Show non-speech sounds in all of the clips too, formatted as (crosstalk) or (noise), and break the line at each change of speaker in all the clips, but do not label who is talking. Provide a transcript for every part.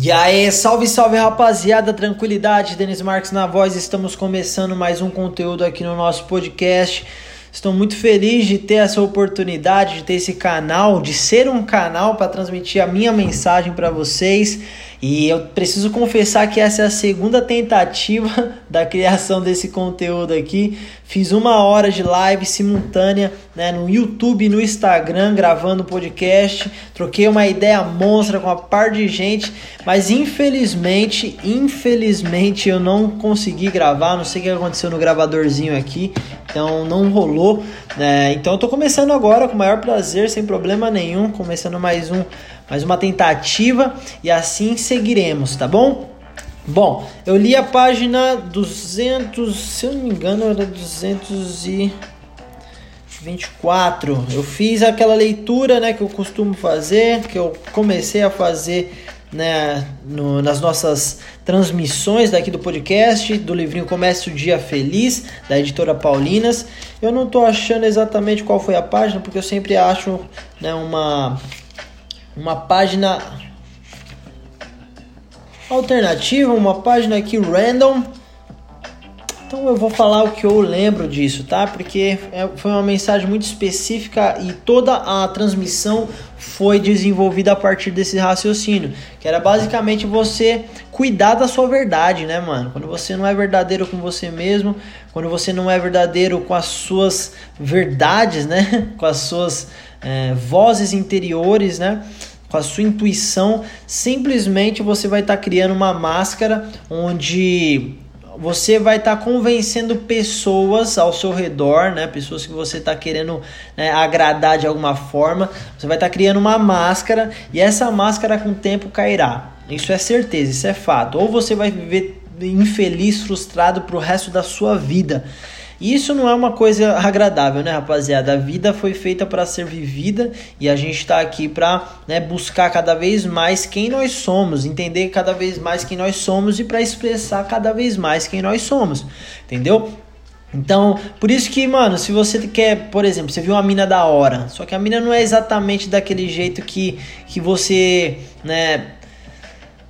E aí, salve, salve rapaziada, tranquilidade, Denis Marques na voz, estamos começando mais um conteúdo aqui no nosso podcast. Estou muito feliz de ter essa oportunidade, de ter esse canal, de ser um canal para transmitir a minha mensagem para vocês. E eu preciso confessar que essa é a segunda tentativa (laughs) da criação desse conteúdo aqui. Fiz uma hora de live simultânea né, no YouTube e no Instagram gravando podcast. Troquei uma ideia monstra com uma par de gente, mas infelizmente, infelizmente eu não consegui gravar. Não sei o que aconteceu no gravadorzinho aqui, então não rolou. Né? Então eu tô começando agora com o maior prazer, sem problema nenhum, começando mais um mais uma tentativa e assim seguiremos, tá bom? Bom, eu li a página 200, se eu não me engano, era 224. Eu fiz aquela leitura, né, que eu costumo fazer, que eu comecei a fazer né, no, nas nossas transmissões daqui do podcast, do livrinho Comece o Dia Feliz, da editora Paulinas. Eu não estou achando exatamente qual foi a página, porque eu sempre acho né, uma uma página alternativa, uma página aqui random. Então eu vou falar o que eu lembro disso, tá? Porque é, foi uma mensagem muito específica e toda a transmissão foi desenvolvida a partir desse raciocínio, que era basicamente você cuidar da sua verdade, né, mano? Quando você não é verdadeiro com você mesmo, quando você não é verdadeiro com as suas verdades, né? (laughs) Com as suas é, vozes interiores, né? Com a sua intuição, simplesmente você vai estar tá criando uma máscara onde você vai estar tá convencendo pessoas ao seu redor, né? Pessoas que você está querendo né, agradar de alguma forma. Você vai estar tá criando uma máscara e essa máscara com o tempo cairá. Isso é certeza, isso é fato. Ou você vai viver infeliz, frustrado pro resto da sua vida. E isso não é uma coisa agradável, né, rapaziada? A vida foi feita para ser vivida e a gente está aqui para né, buscar cada vez mais quem nós somos, entender cada vez mais quem nós somos e para expressar cada vez mais quem nós somos, entendeu? Então, por isso que, mano, se você quer, por exemplo, você viu uma mina da hora, só que a mina não é exatamente daquele jeito que, que você, né,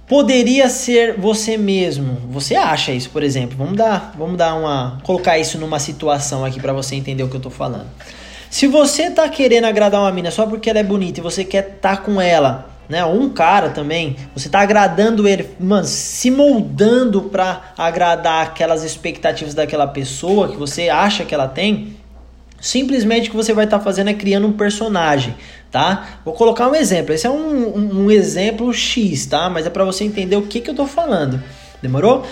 poderia ser você mesmo. Você acha isso, por exemplo? Vamos dar, vamos dar uma, colocar isso numa situação aqui para você entender o que eu tô falando. Se você tá querendo agradar uma mina só porque ela é bonita e você quer tá com ela, né? Ou um cara também, você tá agradando ele, mano, se moldando para agradar aquelas expectativas daquela pessoa que você acha que ela tem, simplesmente o que você vai estar tá fazendo é criando um personagem tá? Vou colocar um exemplo. Esse é um, um, um exemplo X, tá? Mas é para você entender o que, que eu tô falando. Demorou?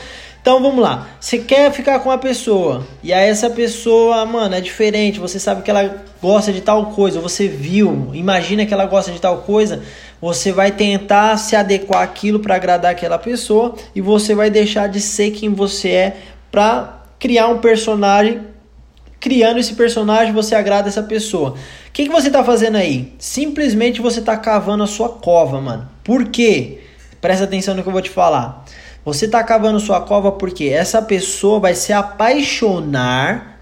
Então vamos lá. Você quer ficar com uma pessoa e aí essa pessoa, mano, é diferente. Você sabe que ela gosta de tal coisa. Você viu, imagina que ela gosta de tal coisa. Você vai tentar se adequar aquilo para agradar aquela pessoa e você vai deixar de ser quem você é para criar um personagem criando esse personagem, você agrada essa pessoa. O que, que você está fazendo aí? Simplesmente você está cavando a sua cova, mano. Por quê? Presta atenção no que eu vou te falar. Você está cavando sua cova porque essa pessoa vai se apaixonar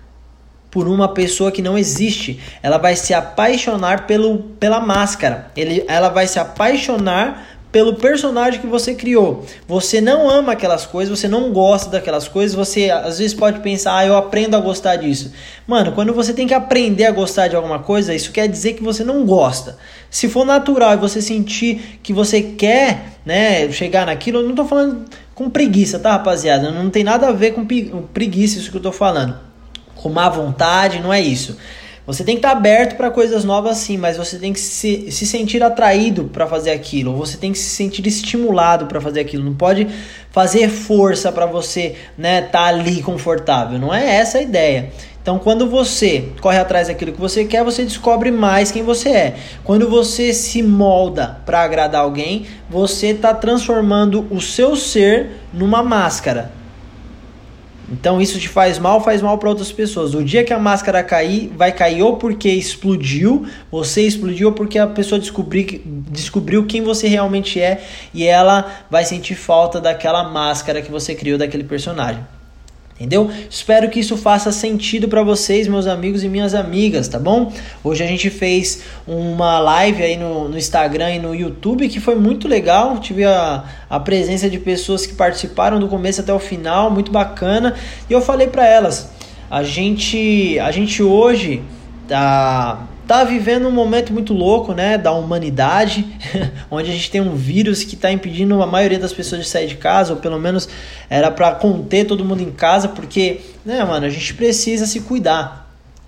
por uma pessoa que não existe. Ela vai se apaixonar pelo, pela máscara. Ele, ela vai se apaixonar pelo personagem que você criou. Você não ama aquelas coisas, você não gosta daquelas coisas, você às vezes pode pensar, ah, eu aprendo a gostar disso. Mano, quando você tem que aprender a gostar de alguma coisa, isso quer dizer que você não gosta. Se for natural e você sentir que você quer, né, chegar naquilo, eu não tô falando com preguiça, tá, rapaziada? Não tem nada a ver com preguiça isso que eu tô falando. Com má vontade, não é isso. Você tem que estar aberto para coisas novas sim, mas você tem que se, se sentir atraído para fazer aquilo, ou você tem que se sentir estimulado para fazer aquilo. Não pode fazer força para você, né, tá ali confortável. Não é essa a ideia. Então, quando você corre atrás daquilo que você quer, você descobre mais quem você é. Quando você se molda para agradar alguém, você está transformando o seu ser numa máscara. Então isso te faz mal, faz mal para outras pessoas. O dia que a máscara cair, vai cair ou porque explodiu, você explodiu, ou porque a pessoa descobri, descobriu quem você realmente é e ela vai sentir falta daquela máscara que você criou daquele personagem. Entendeu? Espero que isso faça sentido para vocês, meus amigos e minhas amigas, tá bom? Hoje a gente fez uma live aí no, no Instagram e no YouTube que foi muito legal. Tive a, a presença de pessoas que participaram do começo até o final, muito bacana. E eu falei para elas, a gente, a gente hoje tá tá vivendo um momento muito louco, né, da humanidade, (laughs) onde a gente tem um vírus que está impedindo a maioria das pessoas de sair de casa, ou pelo menos era para conter todo mundo em casa, porque, né, mano, a gente precisa se cuidar.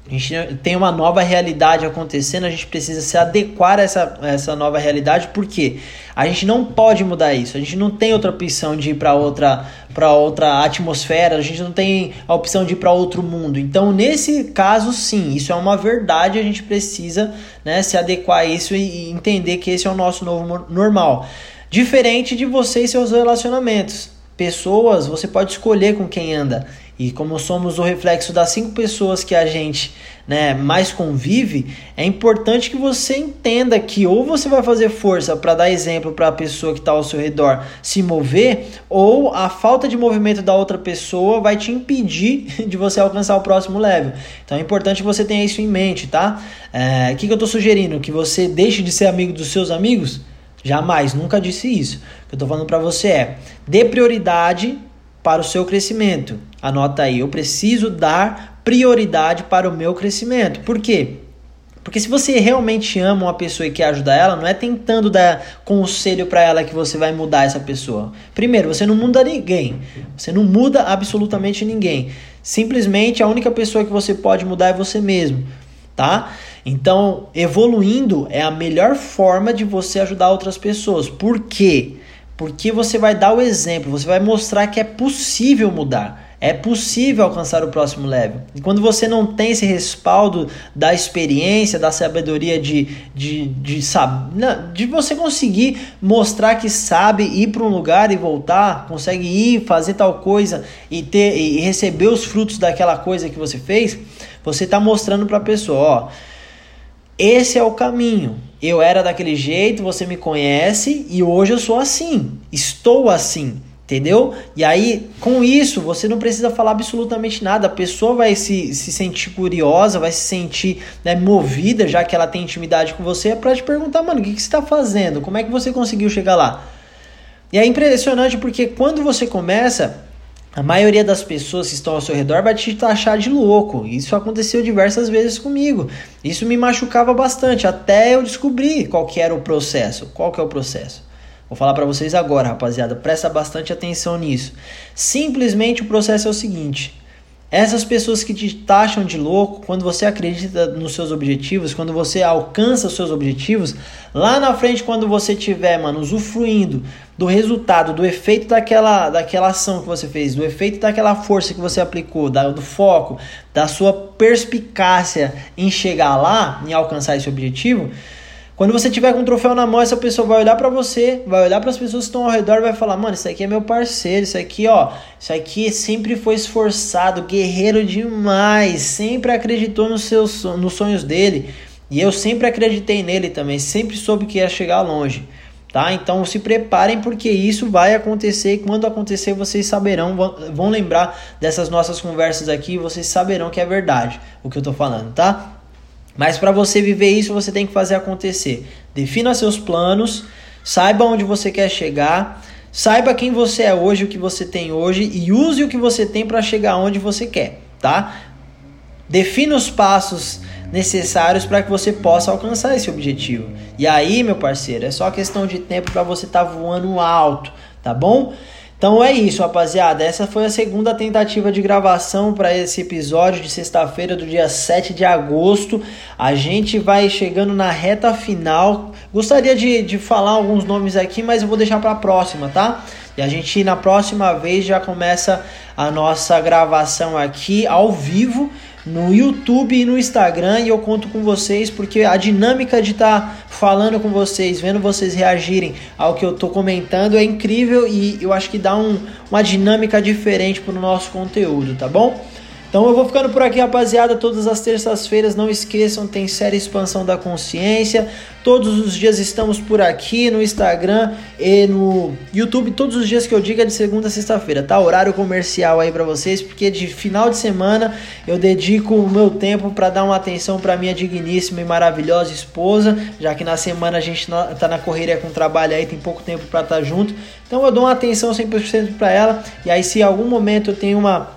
A gente tem uma nova realidade acontecendo, a gente precisa se adequar a essa, a essa nova realidade, porque a gente não pode mudar isso, a gente não tem outra opção de ir para outra, outra atmosfera, a gente não tem a opção de ir para outro mundo. Então, nesse caso, sim, isso é uma verdade, a gente precisa né, se adequar a isso e entender que esse é o nosso novo normal. Diferente de você e seus relacionamentos. Pessoas, você pode escolher com quem anda. E como somos o reflexo das cinco pessoas que a gente né, mais convive, é importante que você entenda que ou você vai fazer força para dar exemplo para a pessoa que está ao seu redor se mover, ou a falta de movimento da outra pessoa vai te impedir (laughs) de você alcançar o próximo level. Então é importante que você tenha isso em mente, tá? É, o é, que, que eu estou sugerindo? Que você deixe de ser amigo dos seus amigos? Jamais, nunca disse isso. O que eu estou falando para você é: dê prioridade para o seu crescimento. Anota aí, eu preciso dar prioridade para o meu crescimento. Por quê? Porque se você realmente ama uma pessoa e quer ajudar ela, não é tentando dar conselho para ela que você vai mudar essa pessoa. Primeiro, você não muda ninguém. Você não muda absolutamente ninguém. Simplesmente a única pessoa que você pode mudar é você mesmo, tá? Então, evoluindo é a melhor forma de você ajudar outras pessoas. Por quê? Porque você vai dar o exemplo, você vai mostrar que é possível mudar. É possível alcançar o próximo level. E quando você não tem esse respaldo da experiência, da sabedoria de, de, de, de, de você conseguir mostrar que sabe ir para um lugar e voltar, consegue ir, fazer tal coisa e, ter, e receber os frutos daquela coisa que você fez, você está mostrando para a pessoa: ó, esse é o caminho. Eu era daquele jeito, você me conhece e hoje eu sou assim. Estou assim. Entendeu? E aí, com isso, você não precisa falar absolutamente nada. A pessoa vai se, se sentir curiosa, vai se sentir né, movida, já que ela tem intimidade com você, pra te perguntar, mano, o que, que você tá fazendo? Como é que você conseguiu chegar lá? E é impressionante porque quando você começa, a maioria das pessoas que estão ao seu redor vai te taxar de louco. Isso aconteceu diversas vezes comigo. Isso me machucava bastante até eu descobrir qual que era o processo. Qual que é o processo? Vou falar para vocês agora, rapaziada. Presta bastante atenção nisso. Simplesmente o processo é o seguinte: essas pessoas que te taxam de louco, quando você acredita nos seus objetivos, quando você alcança os seus objetivos, lá na frente, quando você tiver, mano, usufruindo do resultado, do efeito daquela, daquela ação que você fez, do efeito daquela força que você aplicou, da, do foco, da sua perspicácia em chegar lá, em alcançar esse objetivo, quando você tiver com um troféu na mão, essa pessoa vai olhar para você, vai olhar para as pessoas que estão ao redor vai falar: "Mano, isso aqui é meu parceiro, isso aqui, ó, isso aqui sempre foi esforçado, guerreiro demais, sempre acreditou nos seus nos sonhos dele, e eu sempre acreditei nele também, sempre soube que ia chegar longe." Tá? Então se preparem porque isso vai acontecer e quando acontecer vocês saberão, vão lembrar dessas nossas conversas aqui, vocês saberão que é verdade o que eu tô falando, tá? Mas para você viver isso, você tem que fazer acontecer. Defina seus planos, saiba onde você quer chegar, saiba quem você é hoje, o que você tem hoje e use o que você tem para chegar onde você quer, tá? Defina os passos necessários para que você possa alcançar esse objetivo. E aí, meu parceiro, é só questão de tempo para você estar tá voando alto, tá bom? Então é isso, rapaziada. Essa foi a segunda tentativa de gravação para esse episódio de sexta-feira do dia 7 de agosto. A gente vai chegando na reta final. Gostaria de, de falar alguns nomes aqui, mas eu vou deixar para a próxima, tá? E a gente na próxima vez já começa a nossa gravação aqui ao vivo no YouTube e no Instagram e eu conto com vocês porque a dinâmica de estar tá falando com vocês, vendo vocês reagirem ao que eu estou comentando é incrível e eu acho que dá um, uma dinâmica diferente para o nosso conteúdo, tá bom? Então eu vou ficando por aqui, rapaziada. Todas as terças-feiras, não esqueçam, tem série Expansão da Consciência. Todos os dias estamos por aqui no Instagram e no YouTube. Todos os dias que eu digo é de segunda a sexta-feira, tá? Horário comercial aí para vocês, porque de final de semana eu dedico o meu tempo para dar uma atenção para minha digníssima e maravilhosa esposa, já que na semana a gente tá na correria com o trabalho aí, tem pouco tempo para estar tá junto. Então eu dou uma atenção 100% para ela. E aí se em algum momento eu tenho uma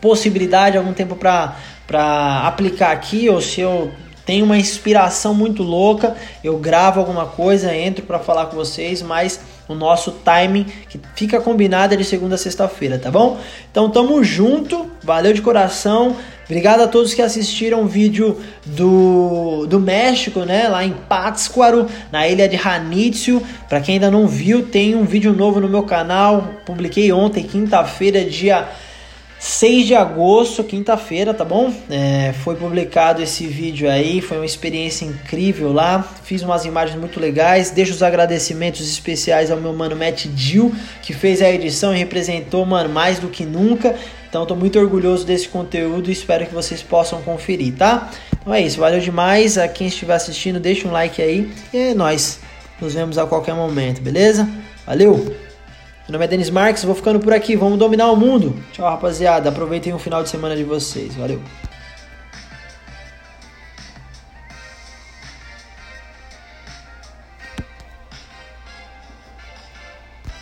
possibilidade, algum tempo para aplicar aqui, ou se eu tenho uma inspiração muito louca, eu gravo alguma coisa, entro para falar com vocês, mas o nosso timing que fica combinado é de segunda a sexta-feira, tá bom? Então tamo junto, valeu de coração. Obrigado a todos que assistiram o vídeo do, do México, né? Lá em Pátzcuaro, na ilha de Ranitio. Para quem ainda não viu, tem um vídeo novo no meu canal. Publiquei ontem, quinta-feira, dia 6 de agosto, quinta-feira, tá bom? É, foi publicado esse vídeo aí, foi uma experiência incrível lá. Fiz umas imagens muito legais. Deixo os agradecimentos especiais ao meu mano Matt Dill, que fez a edição e representou, mano, mais do que nunca. Então tô muito orgulhoso desse conteúdo e espero que vocês possam conferir, tá? Então é isso, valeu demais. A quem estiver assistindo, deixa um like aí. E é nóis. Nos vemos a qualquer momento, beleza? Valeu! Meu nome é Denis Marques, vou ficando por aqui. Vamos dominar o mundo. Tchau, rapaziada. Aproveitem o final de semana de vocês. Valeu.